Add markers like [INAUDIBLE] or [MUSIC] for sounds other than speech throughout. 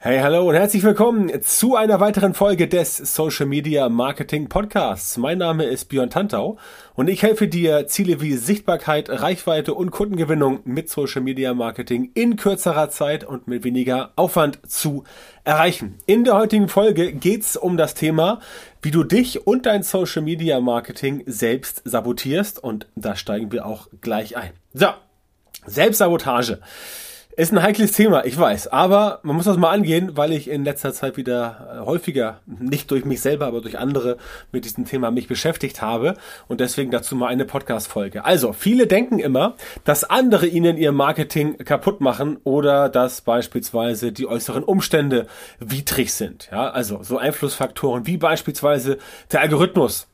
Hey, hallo und herzlich willkommen zu einer weiteren Folge des Social Media Marketing Podcasts. Mein Name ist Björn Tantau und ich helfe dir, Ziele wie Sichtbarkeit, Reichweite und Kundengewinnung mit Social Media Marketing in kürzerer Zeit und mit weniger Aufwand zu erreichen. In der heutigen Folge geht's um das Thema, wie du dich und dein Social Media Marketing selbst sabotierst und da steigen wir auch gleich ein. So, Selbstsabotage. Ist ein heikles Thema, ich weiß, aber man muss das mal angehen, weil ich in letzter Zeit wieder äh, häufiger, nicht durch mich selber, aber durch andere mit diesem Thema mich beschäftigt habe und deswegen dazu mal eine Podcast-Folge. Also, viele denken immer, dass andere ihnen ihr Marketing kaputt machen oder dass beispielsweise die äußeren Umstände widrig sind. Ja, also so Einflussfaktoren wie beispielsweise der Algorithmus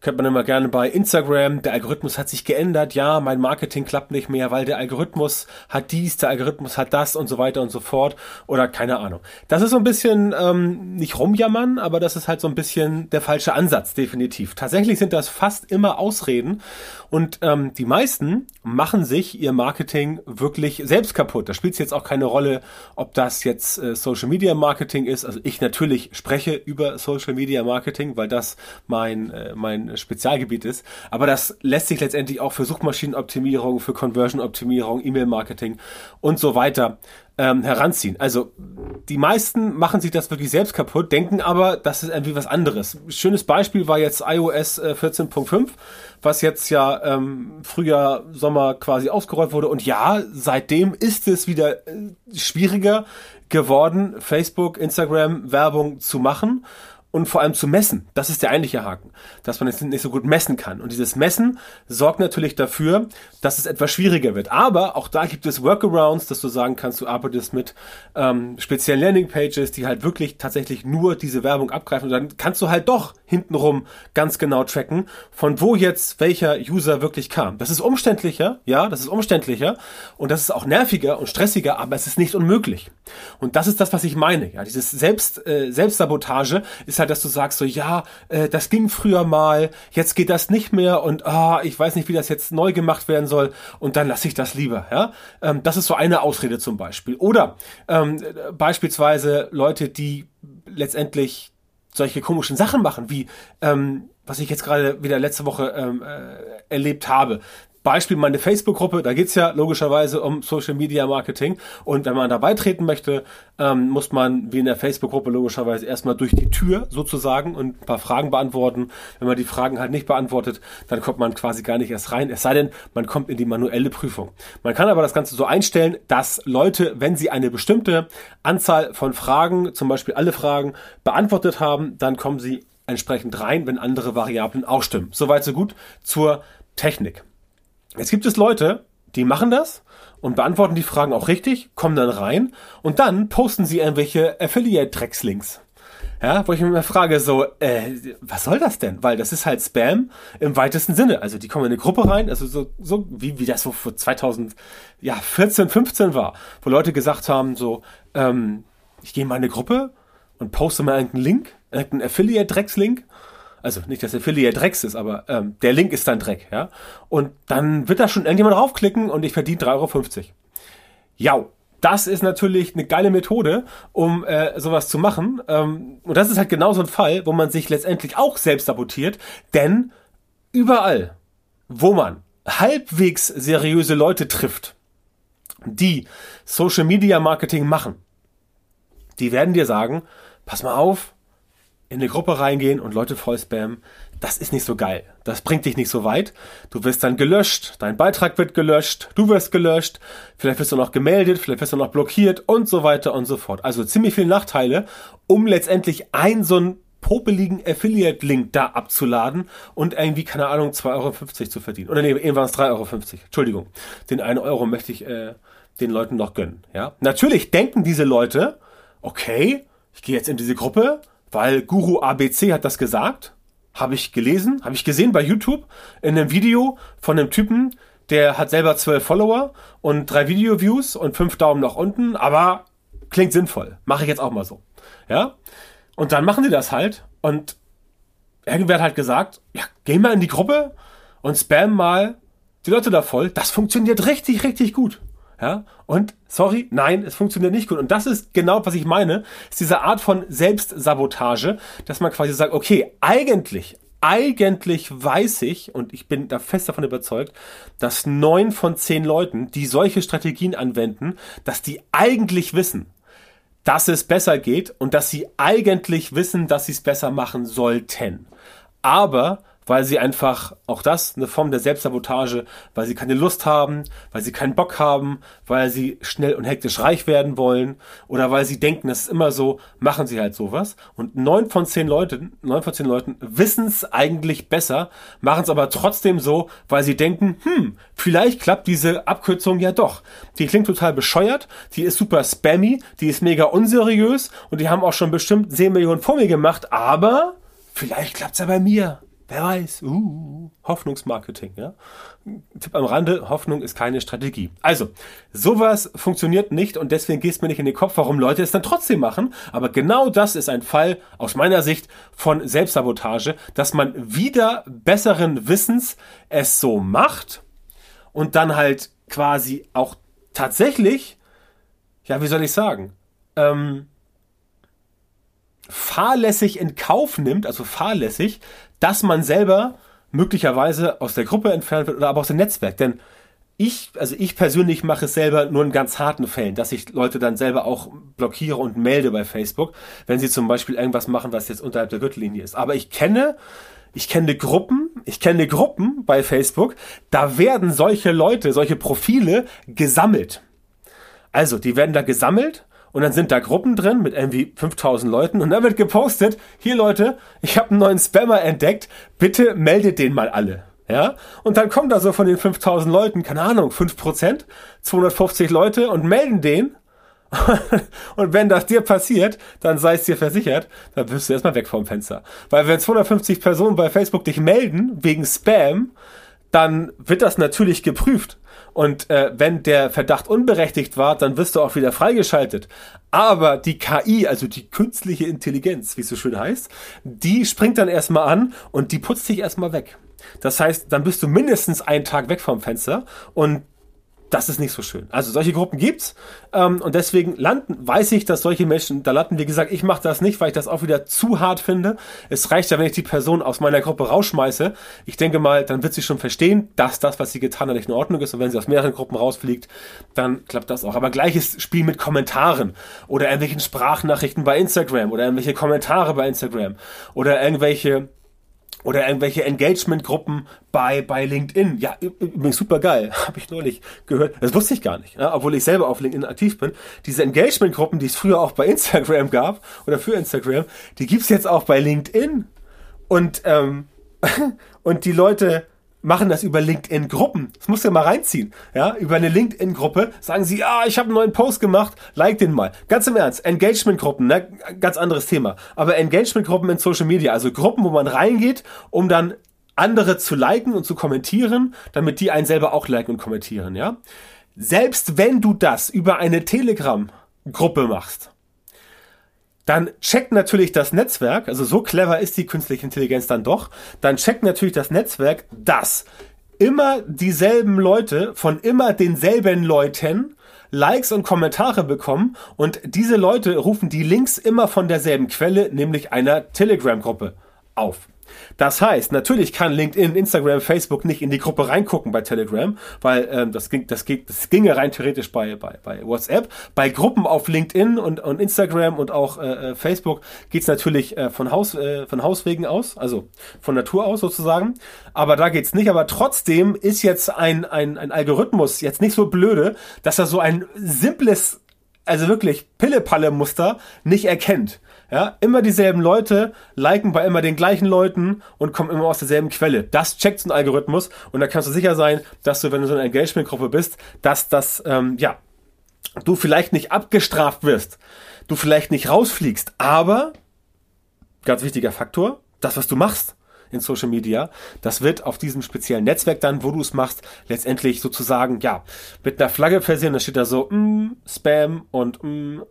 Kennt man immer gerne bei Instagram. Der Algorithmus hat sich geändert. Ja, mein Marketing klappt nicht mehr, weil der Algorithmus hat dies, der Algorithmus hat das und so weiter und so fort. Oder keine Ahnung. Das ist so ein bisschen ähm, nicht rumjammern, aber das ist halt so ein bisschen der falsche Ansatz, definitiv. Tatsächlich sind das fast immer Ausreden. Und ähm, die meisten machen sich ihr Marketing wirklich selbst kaputt. Da spielt es jetzt auch keine Rolle, ob das jetzt äh, Social Media Marketing ist. Also ich natürlich spreche über Social Media Marketing, weil das mein, äh, mein Spezialgebiet ist. Aber das lässt sich letztendlich auch für Suchmaschinenoptimierung, für Conversion-Optimierung, E-Mail-Marketing und so weiter ähm, heranziehen. Also die meisten machen sich das wirklich selbst kaputt, denken aber, das ist irgendwie was anderes. Schönes Beispiel war jetzt iOS äh, 14.5, was jetzt ja ähm, Frühjahr, Sommer quasi ausgerollt wurde. Und ja, seitdem ist es wieder äh, schwieriger geworden, Facebook, Instagram Werbung zu machen und vor allem zu messen. Das ist der eigentliche Haken, dass man es nicht so gut messen kann. Und dieses Messen sorgt natürlich dafür, dass es etwas schwieriger wird. Aber auch da gibt es Workarounds, dass du sagen kannst, du arbeitest mit ähm, speziellen Landingpages, die halt wirklich tatsächlich nur diese Werbung abgreifen. Und dann kannst du halt doch hintenrum ganz genau tracken, von wo jetzt welcher User wirklich kam. Das ist umständlicher, ja, das ist umständlicher und das ist auch nerviger und stressiger, aber es ist nicht unmöglich. Und das ist das, was ich meine. Ja, dieses Selbst, äh, Selbstsabotage ist halt, dass du sagst so, ja, äh, das ging früher mal, jetzt geht das nicht mehr und ah, ich weiß nicht, wie das jetzt neu gemacht werden soll und dann lasse ich das lieber. Ja, ähm, das ist so eine Ausrede zum Beispiel. Oder ähm, beispielsweise Leute, die letztendlich solche komischen Sachen machen, wie ähm, was ich jetzt gerade wieder letzte Woche ähm, äh, erlebt habe. Beispiel meine Facebook-Gruppe, da geht's ja logischerweise um Social Media Marketing. Und wenn man da beitreten möchte, ähm, muss man wie in der Facebook-Gruppe logischerweise erstmal durch die Tür sozusagen und ein paar Fragen beantworten. Wenn man die Fragen halt nicht beantwortet, dann kommt man quasi gar nicht erst rein. Es sei denn, man kommt in die manuelle Prüfung. Man kann aber das Ganze so einstellen, dass Leute, wenn sie eine bestimmte Anzahl von Fragen, zum Beispiel alle Fragen, beantwortet haben, dann kommen sie entsprechend rein, wenn andere Variablen auch stimmen. Soweit so gut zur Technik. Jetzt gibt es Leute, die machen das und beantworten die Fragen auch richtig, kommen dann rein und dann posten sie irgendwelche Affiliate-Dreckslinks. Ja, wo ich mir frage, so, äh, was soll das denn? Weil das ist halt Spam im weitesten Sinne. Also die kommen in eine Gruppe rein, also so, so wie, wie das so vor 2014, 15 war, wo Leute gesagt haben, so, ähm, ich gehe in meine Gruppe und poste mal irgendeinen Link, irgendeinen Affiliate-Dreckslink also nicht, dass Affiliate Drecks ist, aber ähm, der Link ist dann Dreck, ja. Und dann wird da schon irgendjemand draufklicken und ich verdiene 3,50 Euro. Ja, das ist natürlich eine geile Methode, um äh, sowas zu machen. Ähm, und das ist halt genau so ein Fall, wo man sich letztendlich auch selbst sabotiert, denn überall, wo man halbwegs seriöse Leute trifft, die Social Media Marketing machen, die werden dir sagen, pass mal auf, in eine Gruppe reingehen und Leute voll spammen, das ist nicht so geil. Das bringt dich nicht so weit. Du wirst dann gelöscht, dein Beitrag wird gelöscht, du wirst gelöscht, vielleicht wirst du noch gemeldet, vielleicht wirst du noch blockiert und so weiter und so fort. Also ziemlich viele Nachteile, um letztendlich ein so ein popeligen Affiliate-Link da abzuladen und irgendwie, keine Ahnung, 2,50 Euro zu verdienen. Oder nee, eben waren es 3,50 Euro. Entschuldigung. Den einen Euro möchte ich äh, den Leuten noch gönnen. Ja? Natürlich denken diese Leute, okay, ich gehe jetzt in diese Gruppe, weil Guru ABC hat das gesagt, habe ich gelesen, habe ich gesehen bei YouTube in einem Video von einem Typen, der hat selber zwölf Follower und drei Video-Views und fünf Daumen nach unten, aber klingt sinnvoll. Mache ich jetzt auch mal so. Ja? Und dann machen die das halt und irgendwer hat halt gesagt, ja, geh mal in die Gruppe und spam mal die Leute da voll. Das funktioniert richtig, richtig gut. Ja, und sorry, nein, es funktioniert nicht gut. Und das ist genau, was ich meine, ist diese Art von Selbstsabotage, dass man quasi sagt, okay, eigentlich, eigentlich weiß ich, und ich bin da fest davon überzeugt, dass neun von zehn Leuten, die solche Strategien anwenden, dass die eigentlich wissen, dass es besser geht und dass sie eigentlich wissen, dass sie es besser machen sollten. Aber weil sie einfach, auch das eine Form der Selbstsabotage, weil sie keine Lust haben, weil sie keinen Bock haben, weil sie schnell und hektisch reich werden wollen oder weil sie denken, das ist immer so, machen sie halt sowas. Und neun von zehn Leuten, neun von zehn Leuten wissen es eigentlich besser, machen es aber trotzdem so, weil sie denken, hm, vielleicht klappt diese Abkürzung ja doch. Die klingt total bescheuert, die ist super spammy, die ist mega unseriös und die haben auch schon bestimmt 10 Millionen vor mir gemacht, aber vielleicht klappt's ja bei mir. Wer weiß, uh, Hoffnungsmarketing, ja. Tipp am Rande, Hoffnung ist keine Strategie. Also, sowas funktioniert nicht und deswegen geht es mir nicht in den Kopf, warum Leute es dann trotzdem machen. Aber genau das ist ein Fall aus meiner Sicht von Selbstsabotage, dass man wieder besseren Wissens es so macht und dann halt quasi auch tatsächlich, ja, wie soll ich sagen, ähm, fahrlässig in Kauf nimmt, also fahrlässig, dass man selber möglicherweise aus der Gruppe entfernt wird oder aber aus dem Netzwerk. Denn ich, also ich persönlich mache es selber nur in ganz harten Fällen, dass ich Leute dann selber auch blockiere und melde bei Facebook, wenn sie zum Beispiel irgendwas machen, was jetzt unterhalb der Gürtellinie ist. Aber ich kenne, ich kenne Gruppen, ich kenne Gruppen bei Facebook, da werden solche Leute, solche Profile gesammelt. Also, die werden da gesammelt und dann sind da Gruppen drin mit irgendwie 5000 Leuten und dann wird gepostet, hier Leute, ich habe einen neuen Spammer entdeckt, bitte meldet den mal alle. Ja, und dann kommen da so von den 5000 Leuten, keine Ahnung, 5%, 250 Leute und melden den. [LAUGHS] und wenn das dir passiert, dann sei es dir versichert, dann wirst du erstmal weg vom Fenster. Weil wenn 250 Personen bei Facebook dich melden wegen Spam, dann wird das natürlich geprüft. Und äh, wenn der Verdacht unberechtigt war, dann wirst du auch wieder freigeschaltet. Aber die KI, also die künstliche Intelligenz, wie es so schön heißt, die springt dann erstmal an und die putzt dich erstmal weg. Das heißt, dann bist du mindestens einen Tag weg vom Fenster und das ist nicht so schön. Also solche Gruppen gibt's ähm, und deswegen landen, weiß ich, dass solche Menschen da landen. Wie gesagt, ich mache das nicht, weil ich das auch wieder zu hart finde. Es reicht ja, wenn ich die Person aus meiner Gruppe rausschmeiße. Ich denke mal, dann wird sie schon verstehen, dass das, was sie getan hat, nicht in Ordnung ist. Und wenn sie aus mehreren Gruppen rausfliegt, dann klappt das auch. Aber gleiches Spiel mit Kommentaren oder irgendwelchen Sprachnachrichten bei Instagram oder irgendwelche Kommentare bei Instagram oder irgendwelche oder irgendwelche Engagement-Gruppen bei, bei LinkedIn. Ja, übrigens super geil. [LAUGHS] Habe ich neulich gehört. Das wusste ich gar nicht, ja, obwohl ich selber auf LinkedIn aktiv bin. Diese Engagement-Gruppen, die es früher auch bei Instagram [LAUGHS] gab oder für Instagram, die gibt's jetzt auch bei LinkedIn. Und, ähm, [LAUGHS] und die Leute machen das über LinkedIn-Gruppen. Das musst du ja mal reinziehen. Ja, über eine LinkedIn-Gruppe sagen sie, ah, ich habe einen neuen Post gemacht, like den mal. Ganz im Ernst, Engagement-Gruppen, ne? ganz anderes Thema. Aber Engagement-Gruppen in Social Media, also Gruppen, wo man reingeht, um dann andere zu liken und zu kommentieren, damit die einen selber auch liken und kommentieren, ja. Selbst wenn du das über eine Telegram-Gruppe machst, dann checkt natürlich das Netzwerk, also so clever ist die künstliche Intelligenz dann doch, dann checkt natürlich das Netzwerk, dass immer dieselben Leute von immer denselben Leuten Likes und Kommentare bekommen und diese Leute rufen die Links immer von derselben Quelle, nämlich einer Telegram-Gruppe auf. Das heißt, natürlich kann LinkedIn, Instagram, Facebook nicht in die Gruppe reingucken bei Telegram, weil ähm, das, ging, das, ging, das ginge rein theoretisch bei, bei, bei WhatsApp. Bei Gruppen auf LinkedIn und, und Instagram und auch äh, äh Facebook geht's natürlich äh, von, Haus, äh, von Hauswegen aus, also von Natur aus sozusagen. Aber da geht's nicht. Aber trotzdem ist jetzt ein, ein, ein Algorithmus jetzt nicht so blöde, dass er so ein simples, also wirklich Pille-Palle-Muster nicht erkennt. Ja, immer dieselben Leute liken bei immer den gleichen Leuten und kommen immer aus derselben Quelle. Das checkt so ein Algorithmus und da kannst du sicher sein, dass du, wenn du so eine Engagement-Gruppe bist, dass das, ähm, ja, du vielleicht nicht abgestraft wirst, du vielleicht nicht rausfliegst, aber ganz wichtiger Faktor, das, was du machst in Social Media, das wird auf diesem speziellen Netzwerk dann, wo du es machst, letztendlich sozusagen, ja, mit einer Flagge versehen, da steht da so, mm, Spam und mm,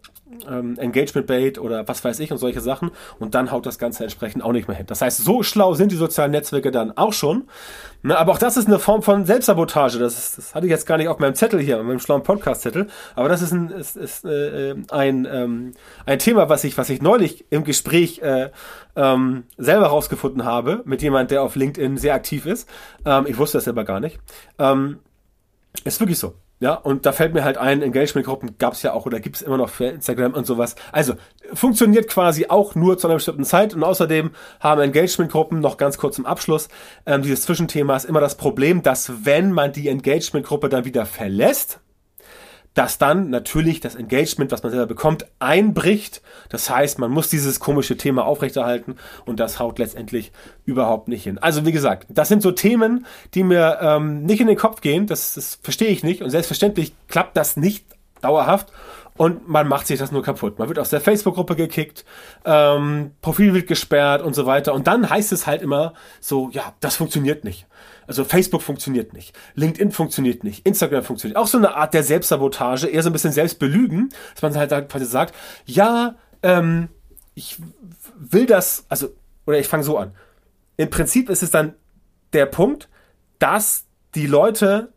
ähm, Engagement Bait oder was weiß ich und solche Sachen und dann haut das Ganze entsprechend auch nicht mehr hin. Das heißt, so schlau sind die sozialen Netzwerke dann auch schon. Ne, aber auch das ist eine Form von Selbstsabotage. Das, ist, das hatte ich jetzt gar nicht auf meinem Zettel hier, auf meinem schlauen Podcast-Zettel. Aber das ist ein, ist, ist, äh, ein, ähm, ein Thema, was ich, was ich neulich im Gespräch äh, ähm, selber rausgefunden habe mit jemand, der auf LinkedIn sehr aktiv ist. Ähm, ich wusste das selber gar nicht. Ähm, ist wirklich so. Ja, und da fällt mir halt ein, Engagement-Gruppen gab es ja auch oder gibt es immer noch für Instagram und sowas. Also funktioniert quasi auch nur zu einer bestimmten Zeit und außerdem haben Engagement-Gruppen noch ganz kurz zum Abschluss ähm, dieses Zwischenthema ist immer das Problem, dass wenn man die Engagement-Gruppe dann wieder verlässt, dass dann natürlich das Engagement, was man selber bekommt, einbricht. Das heißt, man muss dieses komische Thema aufrechterhalten und das haut letztendlich überhaupt nicht hin. Also wie gesagt, das sind so Themen, die mir ähm, nicht in den Kopf gehen. Das, das verstehe ich nicht und selbstverständlich klappt das nicht dauerhaft und man macht sich das nur kaputt. Man wird aus der Facebook-Gruppe gekickt, ähm, Profil wird gesperrt und so weiter. Und dann heißt es halt immer so, ja, das funktioniert nicht. Also Facebook funktioniert nicht, LinkedIn funktioniert nicht, Instagram funktioniert. Auch so eine Art der Selbstsabotage, eher so ein bisschen Selbstbelügen, dass man halt quasi sagt, ja, ähm, ich will das, also, oder ich fange so an. Im Prinzip ist es dann der Punkt, dass die Leute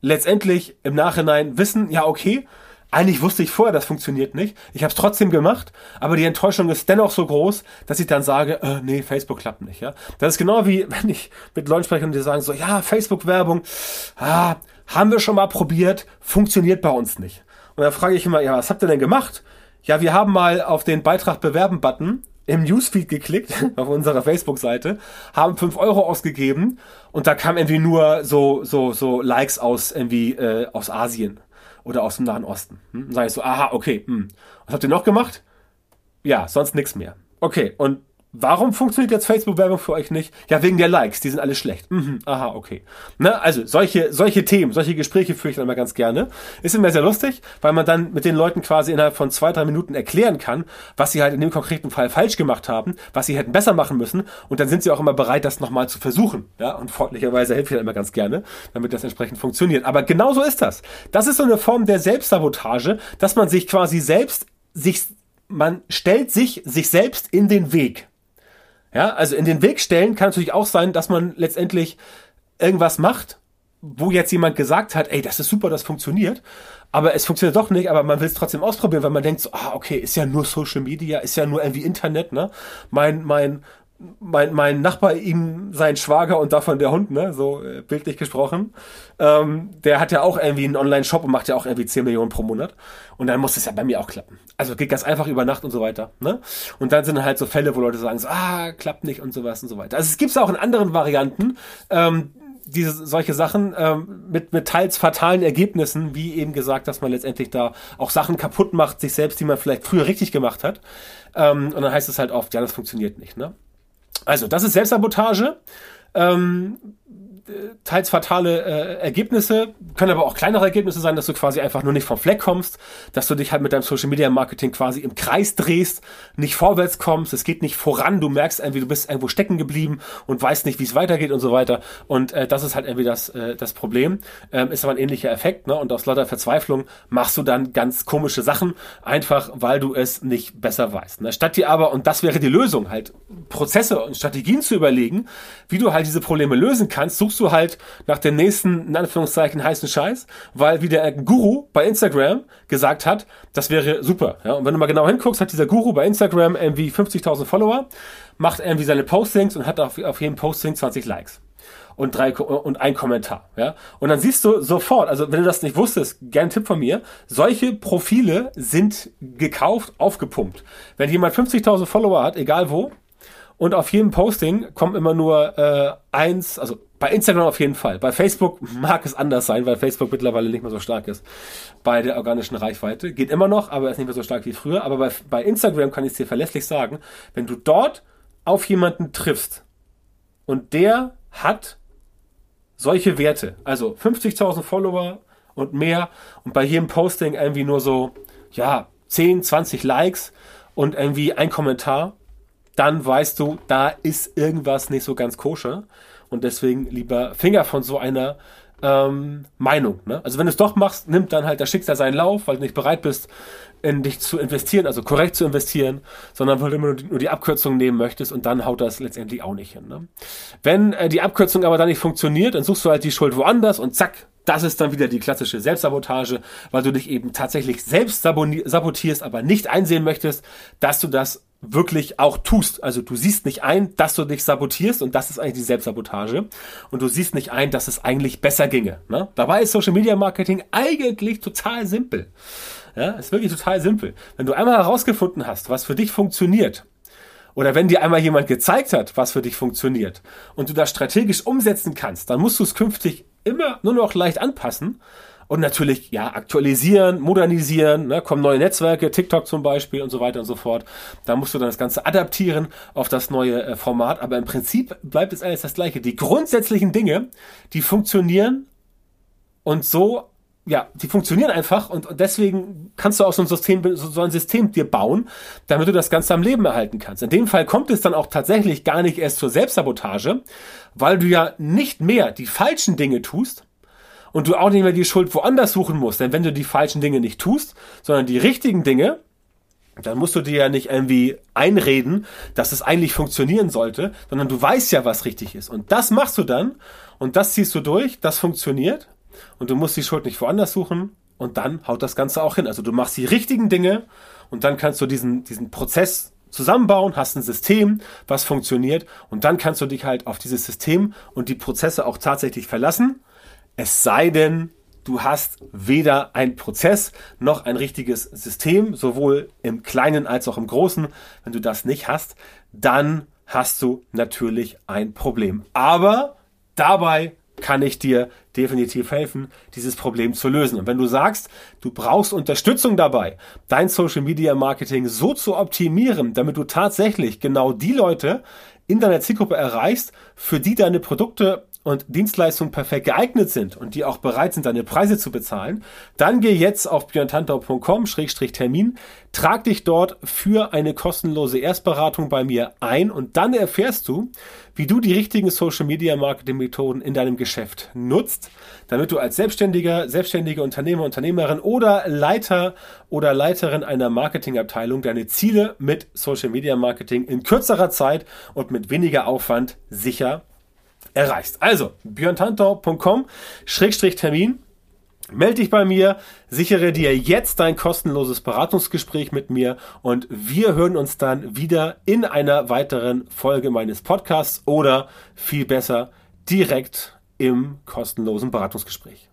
letztendlich im Nachhinein wissen, ja, okay, eigentlich wusste ich vorher, das funktioniert nicht. Ich habe es trotzdem gemacht, aber die Enttäuschung ist dennoch so groß, dass ich dann sage, äh, nee, Facebook klappt nicht. Ja, das ist genau wie [LAUGHS] wenn ich mit Leuten spreche und die sagen so, ja, Facebook-Werbung, ah, haben wir schon mal probiert, funktioniert bei uns nicht. Und dann frage ich immer, ja, was habt ihr denn gemacht? Ja, wir haben mal auf den Beitrag bewerben-Button im Newsfeed geklickt [LAUGHS] auf unserer Facebook-Seite, haben fünf Euro ausgegeben und da kam irgendwie nur so so so Likes aus irgendwie äh, aus Asien oder aus dem Nahen Osten. Hm? Dann sage ich so, aha, okay. Hm. Was habt ihr noch gemacht? Ja, sonst nichts mehr. Okay, und Warum funktioniert jetzt Facebook-Werbung für euch nicht? Ja, wegen der Likes, die sind alle schlecht. Mhm, aha, okay. Ne, also solche, solche Themen, solche Gespräche führe ich dann immer ganz gerne. Ist immer sehr lustig, weil man dann mit den Leuten quasi innerhalb von zwei, drei Minuten erklären kann, was sie halt in dem konkreten Fall falsch gemacht haben, was sie hätten besser machen müssen. Und dann sind sie auch immer bereit, das nochmal zu versuchen. Ja, und freundlicherweise helfe ich dann immer ganz gerne, damit das entsprechend funktioniert. Aber genau so ist das. Das ist so eine Form der Selbstsabotage, dass man sich quasi selbst, sich, man stellt sich sich selbst in den Weg. Ja, also in den Weg stellen kann natürlich auch sein, dass man letztendlich irgendwas macht, wo jetzt jemand gesagt hat, ey, das ist super, das funktioniert, aber es funktioniert doch nicht, aber man will es trotzdem ausprobieren, weil man denkt so, ah, okay, ist ja nur Social Media, ist ja nur irgendwie Internet, ne? Mein, mein, mein, mein Nachbar, ihm sein Schwager und davon der Hund, ne, so äh, bildlich gesprochen, ähm, der hat ja auch irgendwie einen Online-Shop und macht ja auch irgendwie 10 Millionen pro Monat. Und dann muss es ja bei mir auch klappen. Also geht ganz einfach über Nacht und so weiter. Ne? Und dann sind halt so Fälle, wo Leute sagen so, ah, klappt nicht und sowas und so weiter. Also es gibt es auch in anderen Varianten, ähm, diese solche Sachen ähm, mit, mit teils fatalen Ergebnissen, wie eben gesagt, dass man letztendlich da auch Sachen kaputt macht, sich selbst, die man vielleicht früher richtig gemacht hat. Ähm, und dann heißt es halt oft, ja, das funktioniert nicht. Ne? Also, das ist Selbstsabotage. Ähm, teils fatale äh, Ergebnisse, können aber auch kleinere Ergebnisse sein, dass du quasi einfach nur nicht vom Fleck kommst, dass du dich halt mit deinem Social Media Marketing quasi im Kreis drehst, nicht vorwärts kommst, es geht nicht voran, du merkst irgendwie, du bist irgendwo stecken geblieben und weißt nicht, wie es weitergeht und so weiter. Und äh, das ist halt irgendwie das, äh, das Problem. Ähm, ist aber ein ähnlicher Effekt, ne? Und aus lauter Verzweiflung machst du dann ganz komische Sachen, einfach weil du es nicht besser weißt. Ne? Statt dir aber, und das wäre die Lösung, halt Prozesse und Strategien zu überlegen, wie du halt diese Probleme lösen kannst, suchst du halt nach dem nächsten, in Anführungszeichen, heißen Scheiß, weil wie der Guru bei Instagram gesagt hat, das wäre super. Ja? Und wenn du mal genau hinguckst, hat dieser Guru bei Instagram irgendwie 50.000 Follower, macht irgendwie seine Postings und hat auf, auf jedem Posting 20 Likes und drei und ein Kommentar, ja. Und dann siehst du sofort, also wenn du das nicht wusstest, gern Tipp von mir, solche Profile sind gekauft, aufgepumpt. Wenn jemand 50.000 Follower hat, egal wo, und auf jedem Posting kommt immer nur äh, eins, also bei Instagram auf jeden Fall. Bei Facebook mag es anders sein, weil Facebook mittlerweile nicht mehr so stark ist bei der organischen Reichweite. Geht immer noch, aber ist nicht mehr so stark wie früher. Aber bei, bei Instagram kann ich es dir verlässlich sagen, wenn du dort auf jemanden triffst und der hat solche Werte, also 50.000 Follower und mehr und bei jedem Posting irgendwie nur so, ja, 10, 20 Likes und irgendwie ein Kommentar, dann weißt du, da ist irgendwas nicht so ganz koscher. Und deswegen lieber Finger von so einer ähm, Meinung. Ne? Also wenn du es doch machst, nimmt dann halt das Schicksal seinen Lauf, weil du nicht bereit bist, in dich zu investieren, also korrekt zu investieren, sondern weil du immer nur die, nur die Abkürzung nehmen möchtest und dann haut das letztendlich auch nicht hin. Ne? Wenn äh, die Abkürzung aber dann nicht funktioniert, dann suchst du halt die Schuld woanders und zack, das ist dann wieder die klassische Selbstsabotage, weil du dich eben tatsächlich selbst sabotierst, aber nicht einsehen möchtest, dass du das wirklich auch tust. Also du siehst nicht ein, dass du dich sabotierst und das ist eigentlich die Selbstsabotage. Und du siehst nicht ein, dass es eigentlich besser ginge. Ne? Dabei ist Social Media Marketing eigentlich total simpel. Ja, ist wirklich total simpel. Wenn du einmal herausgefunden hast, was für dich funktioniert, oder wenn dir einmal jemand gezeigt hat, was für dich funktioniert und du das strategisch umsetzen kannst, dann musst du es künftig immer nur noch leicht anpassen und natürlich ja aktualisieren, modernisieren, ne, kommen neue Netzwerke, TikTok zum Beispiel und so weiter und so fort. Da musst du dann das Ganze adaptieren auf das neue äh, Format, aber im Prinzip bleibt es alles das gleiche. Die grundsätzlichen Dinge, die funktionieren und so ja, die funktionieren einfach und, deswegen kannst du auch so ein System, so ein System dir bauen, damit du das Ganze am Leben erhalten kannst. In dem Fall kommt es dann auch tatsächlich gar nicht erst zur Selbstsabotage, weil du ja nicht mehr die falschen Dinge tust und du auch nicht mehr die Schuld woanders suchen musst. Denn wenn du die falschen Dinge nicht tust, sondern die richtigen Dinge, dann musst du dir ja nicht irgendwie einreden, dass es eigentlich funktionieren sollte, sondern du weißt ja, was richtig ist. Und das machst du dann und das ziehst du durch, das funktioniert und du musst die Schuld nicht woanders suchen und dann haut das Ganze auch hin. Also du machst die richtigen Dinge und dann kannst du diesen, diesen Prozess zusammenbauen, hast ein System, was funktioniert und dann kannst du dich halt auf dieses System und die Prozesse auch tatsächlich verlassen. Es sei denn, du hast weder ein Prozess noch ein richtiges System, sowohl im Kleinen als auch im Großen. Wenn du das nicht hast, dann hast du natürlich ein Problem. Aber dabei kann ich dir definitiv helfen, dieses Problem zu lösen. Und wenn du sagst, du brauchst Unterstützung dabei, dein Social Media Marketing so zu optimieren, damit du tatsächlich genau die Leute in deiner Zielgruppe erreichst, für die deine Produkte und Dienstleistungen perfekt geeignet sind und die auch bereit sind, deine Preise zu bezahlen, dann geh jetzt auf björntantau.com-termin, trag dich dort für eine kostenlose Erstberatung bei mir ein und dann erfährst du, wie du die richtigen Social Media Marketing Methoden in deinem Geschäft nutzt, damit du als Selbstständiger, selbstständige Unternehmer, Unternehmerin oder Leiter oder Leiterin einer Marketingabteilung deine Ziele mit Social Media Marketing in kürzerer Zeit und mit weniger Aufwand sicher erreichst. Also, björntantau.com-termin. Melde dich bei mir, sichere dir jetzt dein kostenloses Beratungsgespräch mit mir und wir hören uns dann wieder in einer weiteren Folge meines Podcasts oder viel besser direkt im kostenlosen Beratungsgespräch.